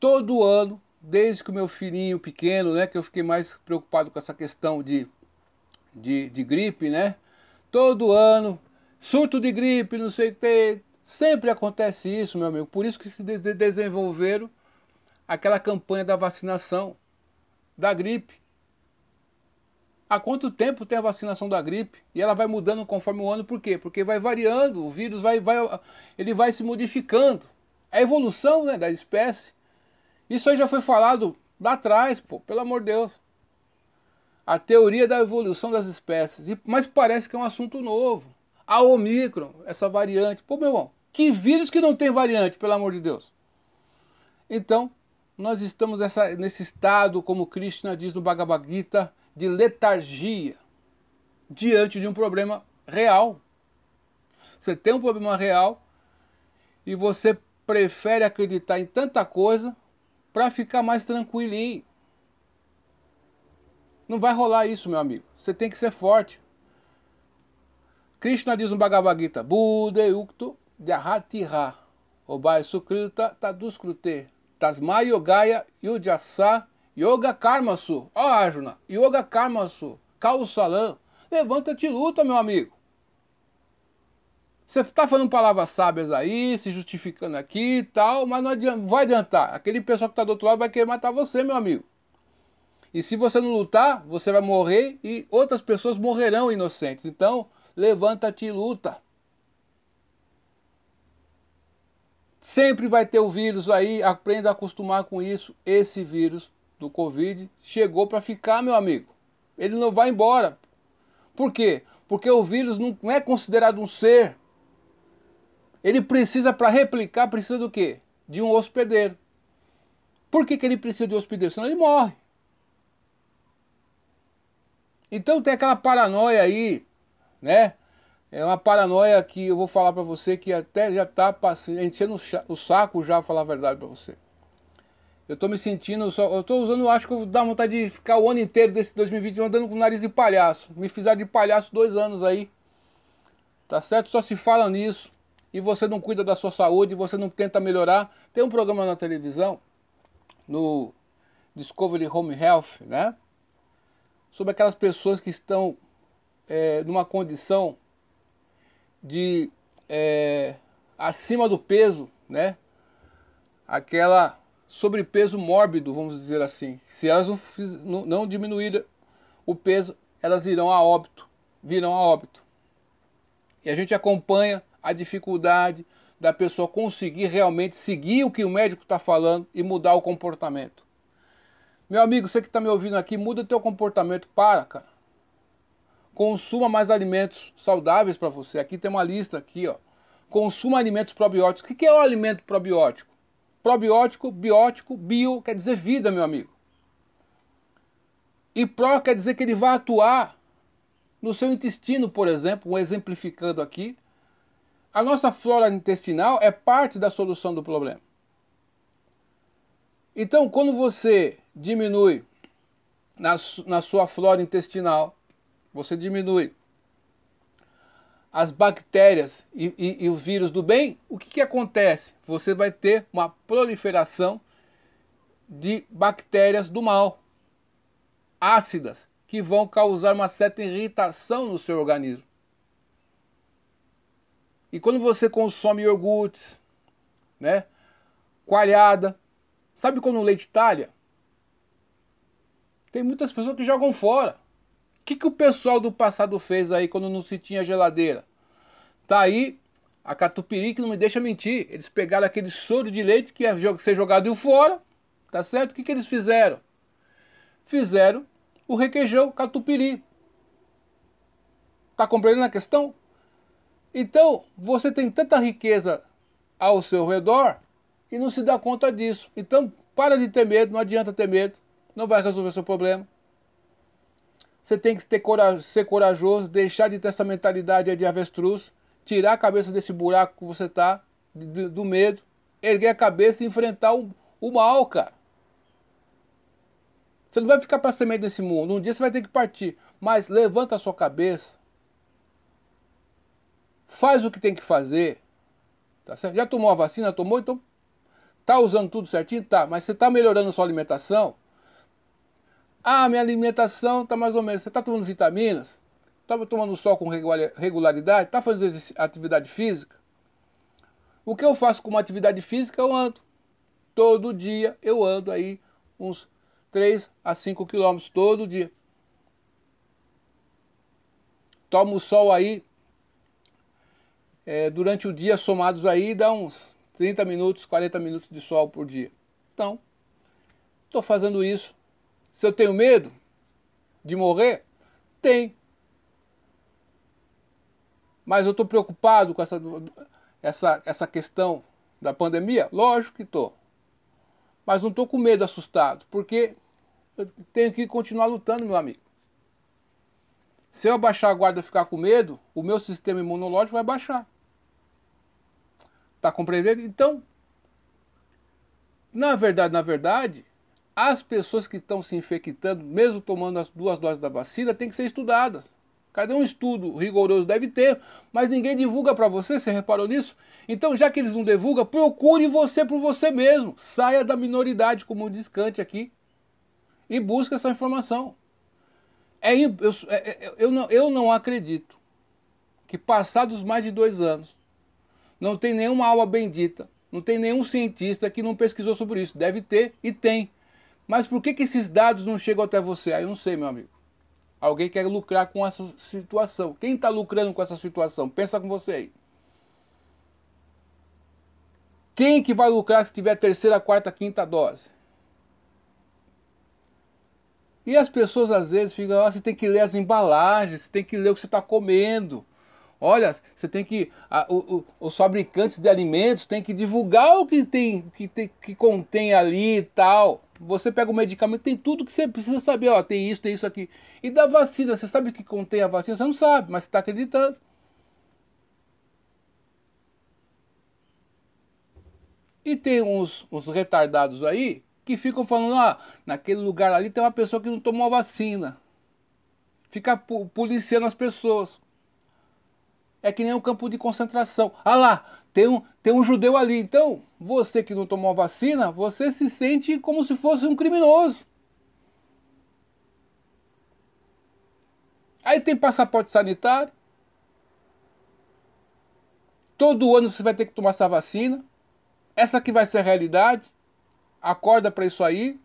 Todo ano, desde que o meu filhinho pequeno, né, que eu fiquei mais preocupado com essa questão de, de, de gripe, né? Todo ano, surto de gripe, não sei o que, sempre acontece isso, meu amigo. Por isso que se desenvolveram aquela campanha da vacinação da gripe. Há quanto tempo tem a vacinação da gripe? E ela vai mudando conforme o ano, por quê? Porque vai variando, o vírus vai, vai, ele vai se modificando. A evolução né, da espécie. Isso aí já foi falado lá atrás, pô, pelo amor de Deus. A teoria da evolução das espécies. Mas parece que é um assunto novo. A Omicron, essa variante. Pô, meu irmão, que vírus que não tem variante, pelo amor de Deus? Então, nós estamos nessa, nesse estado, como Krishna diz no Bhagavad Gita, de letargia diante de um problema real. Você tem um problema real e você prefere acreditar em tanta coisa para ficar mais tranquilinho. Não vai rolar isso, meu amigo. Você tem que ser forte. Krishna diz no Bhagavad Gita, Buddha Ukto Jahatira, Obai Sukrita Taduskrute, Tasma Yogaya Yudjasa Yoga Karmasu. Ó, oh, Arjuna, Yoga Karmasu, Kausalam. Levanta-te e luta, meu amigo. Você está falando palavras sábias aí, se justificando aqui e tal, mas não adianta, vai adiantar. Aquele pessoal que está do outro lado vai querer matar você, meu amigo. E se você não lutar, você vai morrer e outras pessoas morrerão inocentes. Então, levanta-te e luta. Sempre vai ter o vírus aí, aprenda a acostumar com isso. Esse vírus do Covid chegou para ficar, meu amigo. Ele não vai embora. Por quê? Porque o vírus não é considerado um ser. Ele precisa, para replicar, precisa do quê? De um hospedeiro. Por que, que ele precisa de um hospedeiro? Senão ele morre. Então tem aquela paranoia aí, né? É uma paranoia que eu vou falar para você que até já tá enchendo o saco já, falar a verdade para você. Eu tô me sentindo, só, eu tô usando, acho que eu dar vontade de ficar o ano inteiro desse 2020 andando com o nariz de palhaço. Me fizeram de palhaço dois anos aí. Tá certo? Só se fala nisso. E você não cuida da sua saúde, você não tenta melhorar. Tem um programa na televisão, no Discovery Home Health, né? Sobre aquelas pessoas que estão é, numa condição de é, acima do peso, né? Aquela sobrepeso mórbido, vamos dizer assim. Se elas não, diminuírem o peso, elas irão a óbito, virão a óbito. E a gente acompanha a dificuldade da pessoa conseguir realmente seguir o que o médico está falando e mudar o comportamento. Meu amigo, você que está me ouvindo aqui, muda teu comportamento, para, cara. Consuma mais alimentos saudáveis para você. Aqui tem uma lista aqui, ó. Consuma alimentos probióticos. O que é o alimento probiótico? Probiótico, biótico, bio quer dizer vida, meu amigo. E pró quer dizer que ele vai atuar no seu intestino, por exemplo, exemplificando aqui. A nossa flora intestinal é parte da solução do problema. Então, quando você diminui na, na sua flora intestinal, você diminui as bactérias e, e, e o vírus do bem, o que, que acontece? Você vai ter uma proliferação de bactérias do mal, ácidas, que vão causar uma certa irritação no seu organismo. E quando você consome iogurtes, né, coalhada, sabe quando o leite talha? Tem muitas pessoas que jogam fora. O que, que o pessoal do passado fez aí quando não se tinha geladeira? Tá aí a catupiry que não me deixa mentir. Eles pegaram aquele soro de leite que ia ser jogado fora, tá certo? O que, que eles fizeram? Fizeram o requeijão catupiry. Tá compreendendo a questão? Então, você tem tanta riqueza ao seu redor e não se dá conta disso. Então, para de ter medo, não adianta ter medo, não vai resolver seu problema. Você tem que ter ser corajoso, deixar de ter essa mentalidade de avestruz, tirar a cabeça desse buraco que você está, do medo, erguer a cabeça e enfrentar o, o mal, cara. Você não vai ficar para semente nesse mundo. Um dia você vai ter que partir. Mas levanta a sua cabeça. Faz o que tem que fazer. Tá certo? Já tomou a vacina? Tomou? Então tá usando tudo certinho? Tá. Mas você está melhorando a sua alimentação? Ah, minha alimentação está mais ou menos. Você está tomando vitaminas? Está tomando sol com regularidade? Está fazendo atividade física? O que eu faço com uma atividade física? Eu ando. Todo dia eu ando aí uns 3 a 5 quilômetros todo dia. Tomo sol aí é, durante o dia, somados aí, dá uns 30 minutos, 40 minutos de sol por dia. Então, estou fazendo isso se eu tenho medo de morrer, tem. Mas eu estou preocupado com essa, essa, essa questão da pandemia? Lógico que estou. Mas não estou com medo, assustado, porque eu tenho que continuar lutando, meu amigo. Se eu abaixar a guarda e ficar com medo, o meu sistema imunológico vai baixar. Tá compreendendo? Então, na verdade, na verdade, as pessoas que estão se infectando, mesmo tomando as duas doses da vacina, têm que ser estudadas. Cadê um estudo rigoroso? Deve ter, mas ninguém divulga para você, você reparou nisso? Então, já que eles não divulgam, procure você por você mesmo. Saia da minoridade, como diz Kant aqui, e busque essa informação. É, eu, é, é, eu, não, eu não acredito que passados mais de dois anos, não tem nenhuma aula bendita, não tem nenhum cientista que não pesquisou sobre isso. Deve ter e tem. Mas por que, que esses dados não chegam até você? Aí eu não sei, meu amigo. Alguém quer lucrar com essa situação. Quem está lucrando com essa situação? Pensa com você aí. Quem que vai lucrar se tiver terceira, quarta, quinta dose? E as pessoas às vezes ficam, ah, você tem que ler as embalagens, você tem que ler o que você está comendo. Olha, você tem que. A, o, o, os fabricantes de alimentos têm que divulgar o que tem, que, tem, que contém ali e tal. Você pega o medicamento, tem tudo que você precisa saber, ó, tem isso, tem isso aqui. E da vacina, você sabe o que contém a vacina? Você não sabe, mas você está acreditando. E tem uns, uns retardados aí que ficam falando, ah, naquele lugar ali tem uma pessoa que não tomou a vacina. Fica policiando as pessoas. É que nem um campo de concentração. Ah lá, tem um, tem um judeu ali. Então, você que não tomou a vacina, você se sente como se fosse um criminoso. Aí tem passaporte sanitário. Todo ano você vai ter que tomar essa vacina. Essa que vai ser a realidade. Acorda para isso aí.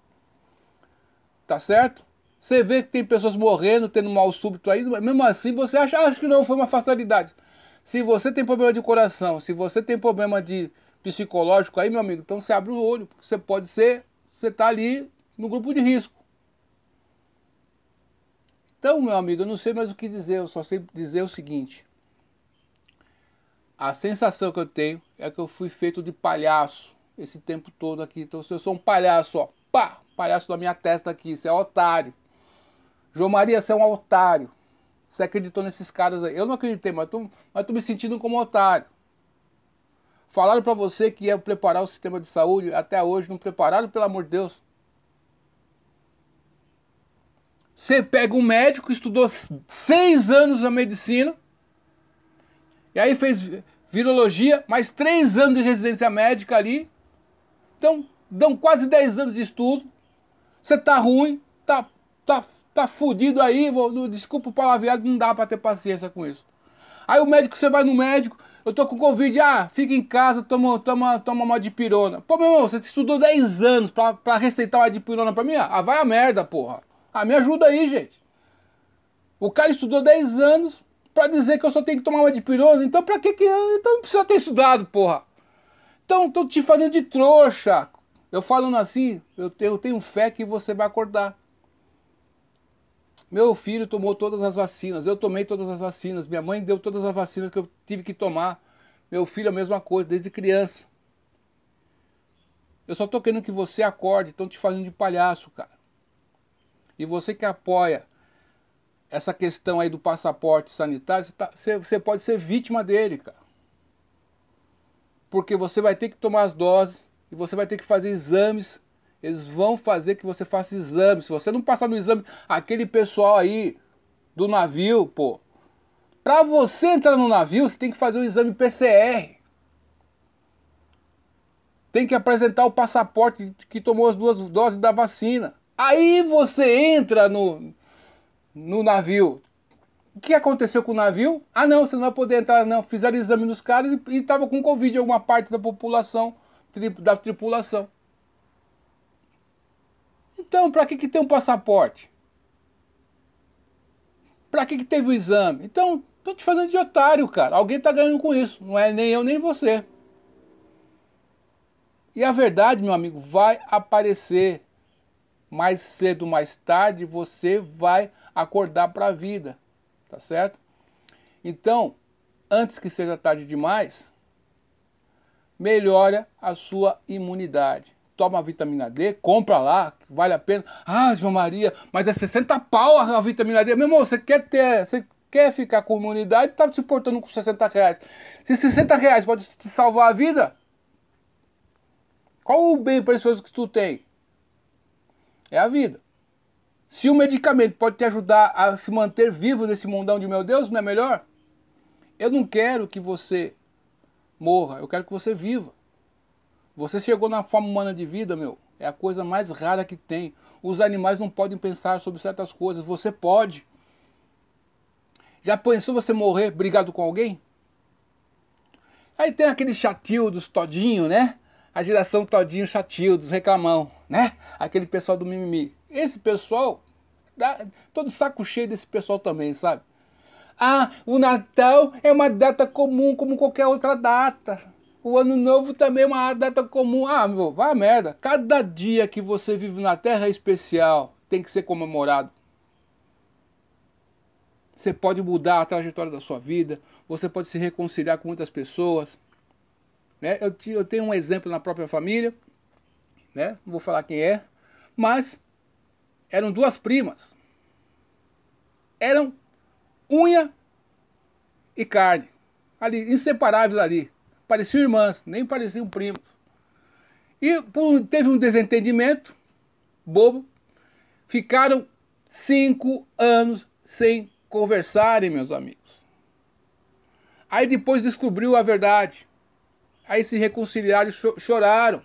Tá certo? Você vê que tem pessoas morrendo, tendo mal súbito aí, mesmo assim você acha, acha que não foi uma fatalidade. Se você tem problema de coração, se você tem problema de psicológico aí, meu amigo, então você abre o olho, porque você pode ser, você está ali no grupo de risco. Então, meu amigo, eu não sei mais o que dizer, eu só sei dizer o seguinte. A sensação que eu tenho é que eu fui feito de palhaço esse tempo todo aqui. Então, se eu sou um palhaço, ó, pá, palhaço da minha testa aqui, você é otário. João Maria, você é um otário. Você acreditou nesses caras aí. Eu não acreditei, mas tô, mas tô me sentindo como otário. Falaram para você que ia preparar o sistema de saúde, até hoje não prepararam, pelo amor de Deus. Você pega um médico, estudou seis anos a medicina, e aí fez virologia, mais três anos de residência médica ali. Então, dão quase dez anos de estudo. Você tá ruim, tá, tá tá fudido aí, vou, desculpa o palavreado, não dá pra ter paciência com isso. Aí o médico, você vai no médico, eu tô com Covid, ah, fica em casa, toma, toma, toma uma dipirona. Pô, meu irmão, você estudou 10 anos pra, pra receitar uma dipirona pra mim? Ah, vai a merda, porra. Ah, me ajuda aí, gente. O cara estudou 10 anos pra dizer que eu só tenho que tomar uma dipirona, então pra que que... Então não precisa ter estudado, porra. Então, tô te fazendo de trouxa. Eu falando assim, eu, eu tenho fé que você vai acordar. Meu filho tomou todas as vacinas, eu tomei todas as vacinas, minha mãe deu todas as vacinas que eu tive que tomar. Meu filho a mesma coisa, desde criança. Eu só tô querendo que você acorde, estão te fazendo de palhaço, cara. E você que apoia essa questão aí do passaporte sanitário, você, tá, você, você pode ser vítima dele, cara. Porque você vai ter que tomar as doses e você vai ter que fazer exames eles vão fazer que você faça exame. Se você não passar no exame, aquele pessoal aí do navio, pô. Para você entrar no navio, você tem que fazer o exame PCR. Tem que apresentar o passaporte que tomou as duas doses da vacina. Aí você entra no, no navio. O que aconteceu com o navio? Ah não, você não vai poder entrar não. Fizeram exame nos caras e estava com Covid alguma parte da população, da tripulação. Então, para que, que tem um passaporte? Para que, que teve o exame? Então, tô te fazendo de otário, cara. Alguém tá ganhando com isso. Não é nem eu, nem você. E a verdade, meu amigo, vai aparecer. Mais cedo, mais tarde, você vai acordar para a vida. Tá certo? Então, antes que seja tarde demais, melhore a sua imunidade toma vitamina D, compra lá, vale a pena. Ah, João Maria, mas é 60 pau a vitamina D. Meu irmão, você quer ter, você quer ficar com imunidade, tá se portando com 60 reais. Se 60 reais pode te salvar a vida, Qual o bem precioso que tu tem? É a vida. Se o medicamento pode te ajudar a se manter vivo nesse mundão de meu Deus, não é melhor? Eu não quero que você morra, eu quero que você viva. Você chegou na forma humana de vida, meu. É a coisa mais rara que tem. Os animais não podem pensar sobre certas coisas, você pode. Já pensou você morrer brigado com alguém? Aí tem aqueles chatildos todinho, né? A geração todinho chatildos, reclamão, né? Aquele pessoal do mimimi. Esse pessoal, dá, todo saco cheio desse pessoal também, sabe? Ah, o Natal é uma data comum como qualquer outra data. O Ano Novo também é uma data comum. Ah, meu, vai a merda. Cada dia que você vive na Terra é especial, tem que ser comemorado. Você pode mudar a trajetória da sua vida, você pode se reconciliar com muitas pessoas. Né? Eu, eu tenho um exemplo na própria família, né? não vou falar quem é, mas eram duas primas. Eram unha e carne, ali, inseparáveis ali. Pareciam irmãs, nem pareciam primas. E por, teve um desentendimento bobo, ficaram cinco anos sem conversarem, meus amigos. Aí depois descobriu a verdade. Aí se reconciliaram e choraram.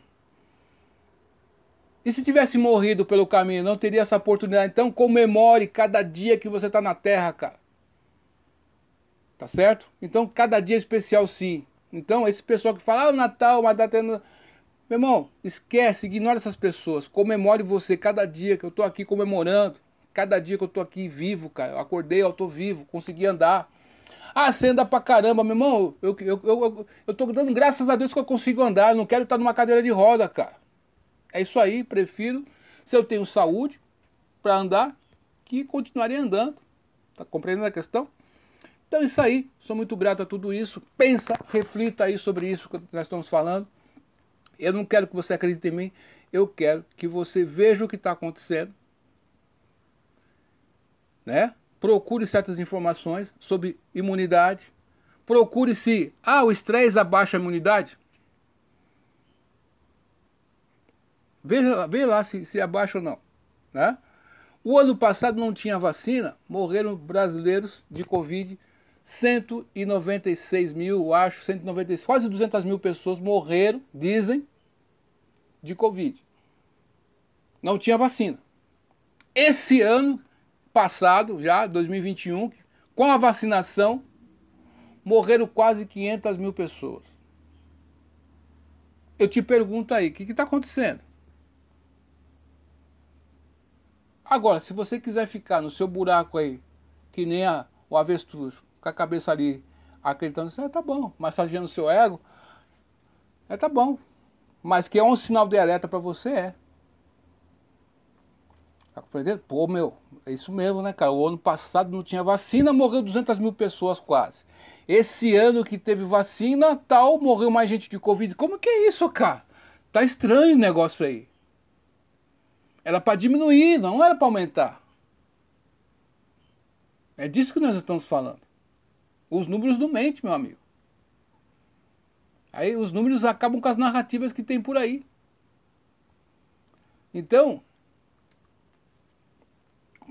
E se tivesse morrido pelo caminho, não teria essa oportunidade. Então comemore cada dia que você está na terra, cara. Tá certo? Então cada dia é especial sim. Então esse pessoal que fala, ah, Natal, uma data... Meu irmão, esquece, ignora essas pessoas. Comemore você cada dia que eu estou aqui comemorando. Cada dia que eu tô aqui vivo, cara, eu acordei, eu tô vivo, consegui andar. Ah, você anda pra caramba, meu irmão, eu, eu, eu, eu tô dando graças a Deus que eu consigo andar, eu não quero estar numa cadeira de roda, cara. É isso aí, prefiro, se eu tenho saúde para andar, que continuaria andando. Tá compreendendo a questão? Então isso aí, sou muito grato a tudo isso. Pensa, reflita aí sobre isso que nós estamos falando. Eu não quero que você acredite em mim, eu quero que você veja o que está acontecendo né? Procure certas informações sobre imunidade. Procure se, ah, o estresse abaixa a imunidade. Veja, veja lá se, se abaixa ou não, né? O ano passado não tinha vacina, morreram brasileiros de Covid 196 mil, acho, 196, quase 200 mil pessoas morreram, dizem, de Covid. Não tinha vacina. Esse ano passado, já 2021, com a vacinação, morreram quase 500 mil pessoas. Eu te pergunto aí, o que está acontecendo? Agora, se você quiser ficar no seu buraco aí, que nem a, o avestruz, com a cabeça ali acreditando assim, ah, tá bom, massageando o seu ego, é tá bom. Mas que é um sinal de alerta para você, é. Tá compreendendo? Pô, meu, é isso mesmo, né, cara? O ano passado não tinha vacina, morreu 200 mil pessoas quase. Esse ano que teve vacina, tal, morreu mais gente de Covid. Como que é isso, cara? Tá estranho o negócio aí. Era para diminuir, não era para aumentar. É disso que nós estamos falando. Os números não mentem, meu amigo. Aí os números acabam com as narrativas que tem por aí. Então,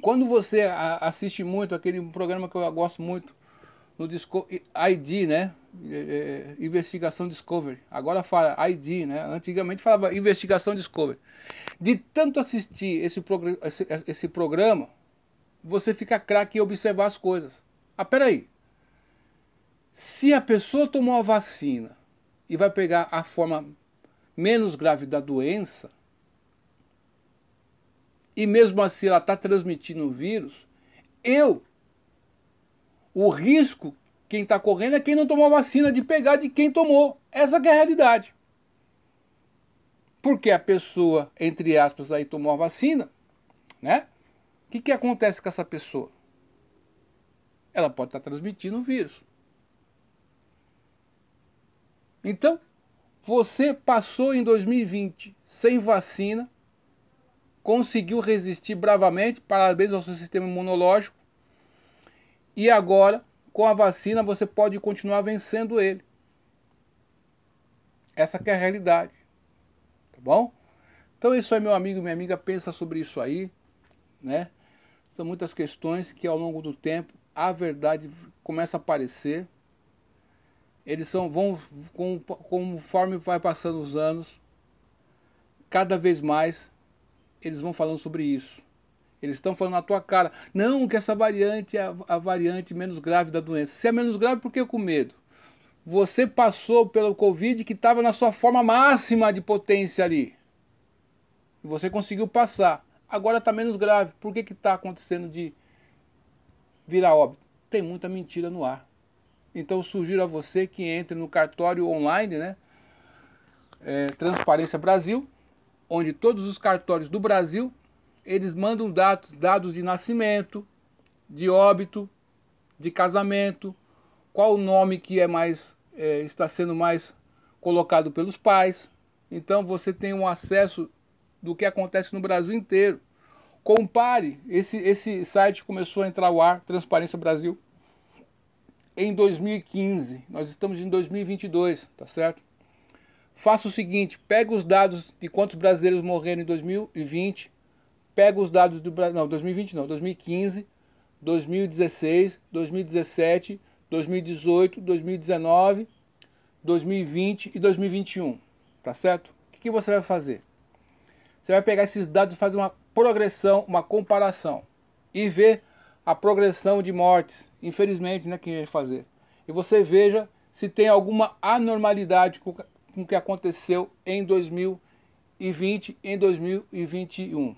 quando você assiste muito aquele programa que eu gosto muito, no Disco ID, né? É, é, investigação Discovery. Agora fala ID, né? Antigamente falava Investigação Discovery. De tanto assistir esse, esse, esse programa, você fica craque em observar as coisas. Ah, peraí. Se a pessoa tomou a vacina e vai pegar a forma menos grave da doença, e mesmo assim ela está transmitindo o vírus, eu, o risco, quem está correndo é quem não tomou a vacina de pegar de quem tomou. Essa é a realidade. Porque a pessoa, entre aspas, aí tomou a vacina, né? O que, que acontece com essa pessoa? Ela pode estar tá transmitindo o vírus. Então, você passou em 2020 sem vacina, conseguiu resistir bravamente, parabéns ao seu sistema imunológico. E agora, com a vacina, você pode continuar vencendo ele. Essa é a realidade. Tá bom? Então é isso aí, meu amigo, minha amiga, pensa sobre isso aí, né? São muitas questões que ao longo do tempo a verdade começa a aparecer. Eles são, vão, com, conforme vai passando os anos, cada vez mais eles vão falando sobre isso. Eles estão falando na tua cara, não, que essa variante é a, a variante menos grave da doença. Se é menos grave, por que com medo? Você passou pelo Covid que estava na sua forma máxima de potência ali. Você conseguiu passar. Agora está menos grave. Por que está acontecendo de virar óbito? Tem muita mentira no ar. Então sugiro a você que entre no cartório online, né? É, Transparência Brasil, onde todos os cartórios do Brasil eles mandam dados, dados de nascimento, de óbito, de casamento, qual o nome que é mais é, está sendo mais colocado pelos pais. Então você tem um acesso do que acontece no Brasil inteiro. Compare, esse, esse site começou a entrar ao ar, Transparência Brasil, em 2015. Nós estamos em 2022, tá certo? Faça o seguinte, pega os dados de quantos brasileiros morreram em 2020, pega os dados do Brasil, não, 2020 não, 2015, 2016, 2017, 2018, 2019, 2020 e 2021, tá certo? O que, que você vai fazer? Você vai pegar esses dados e fazer uma progressão, uma comparação e ver a progressão de mortes, infelizmente, né, que fazer. E você veja se tem alguma anormalidade com o que aconteceu em 2020 em 2021.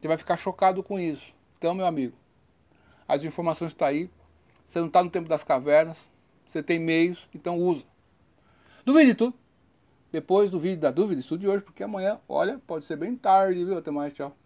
Você vai ficar chocado com isso. Então, meu amigo, as informações estão aí. Você não está no tempo das cavernas. Você tem meios, então usa. Duvide de tudo. Depois do vídeo da dúvida, estude hoje, porque amanhã, olha, pode ser bem tarde, viu? Até mais, tchau.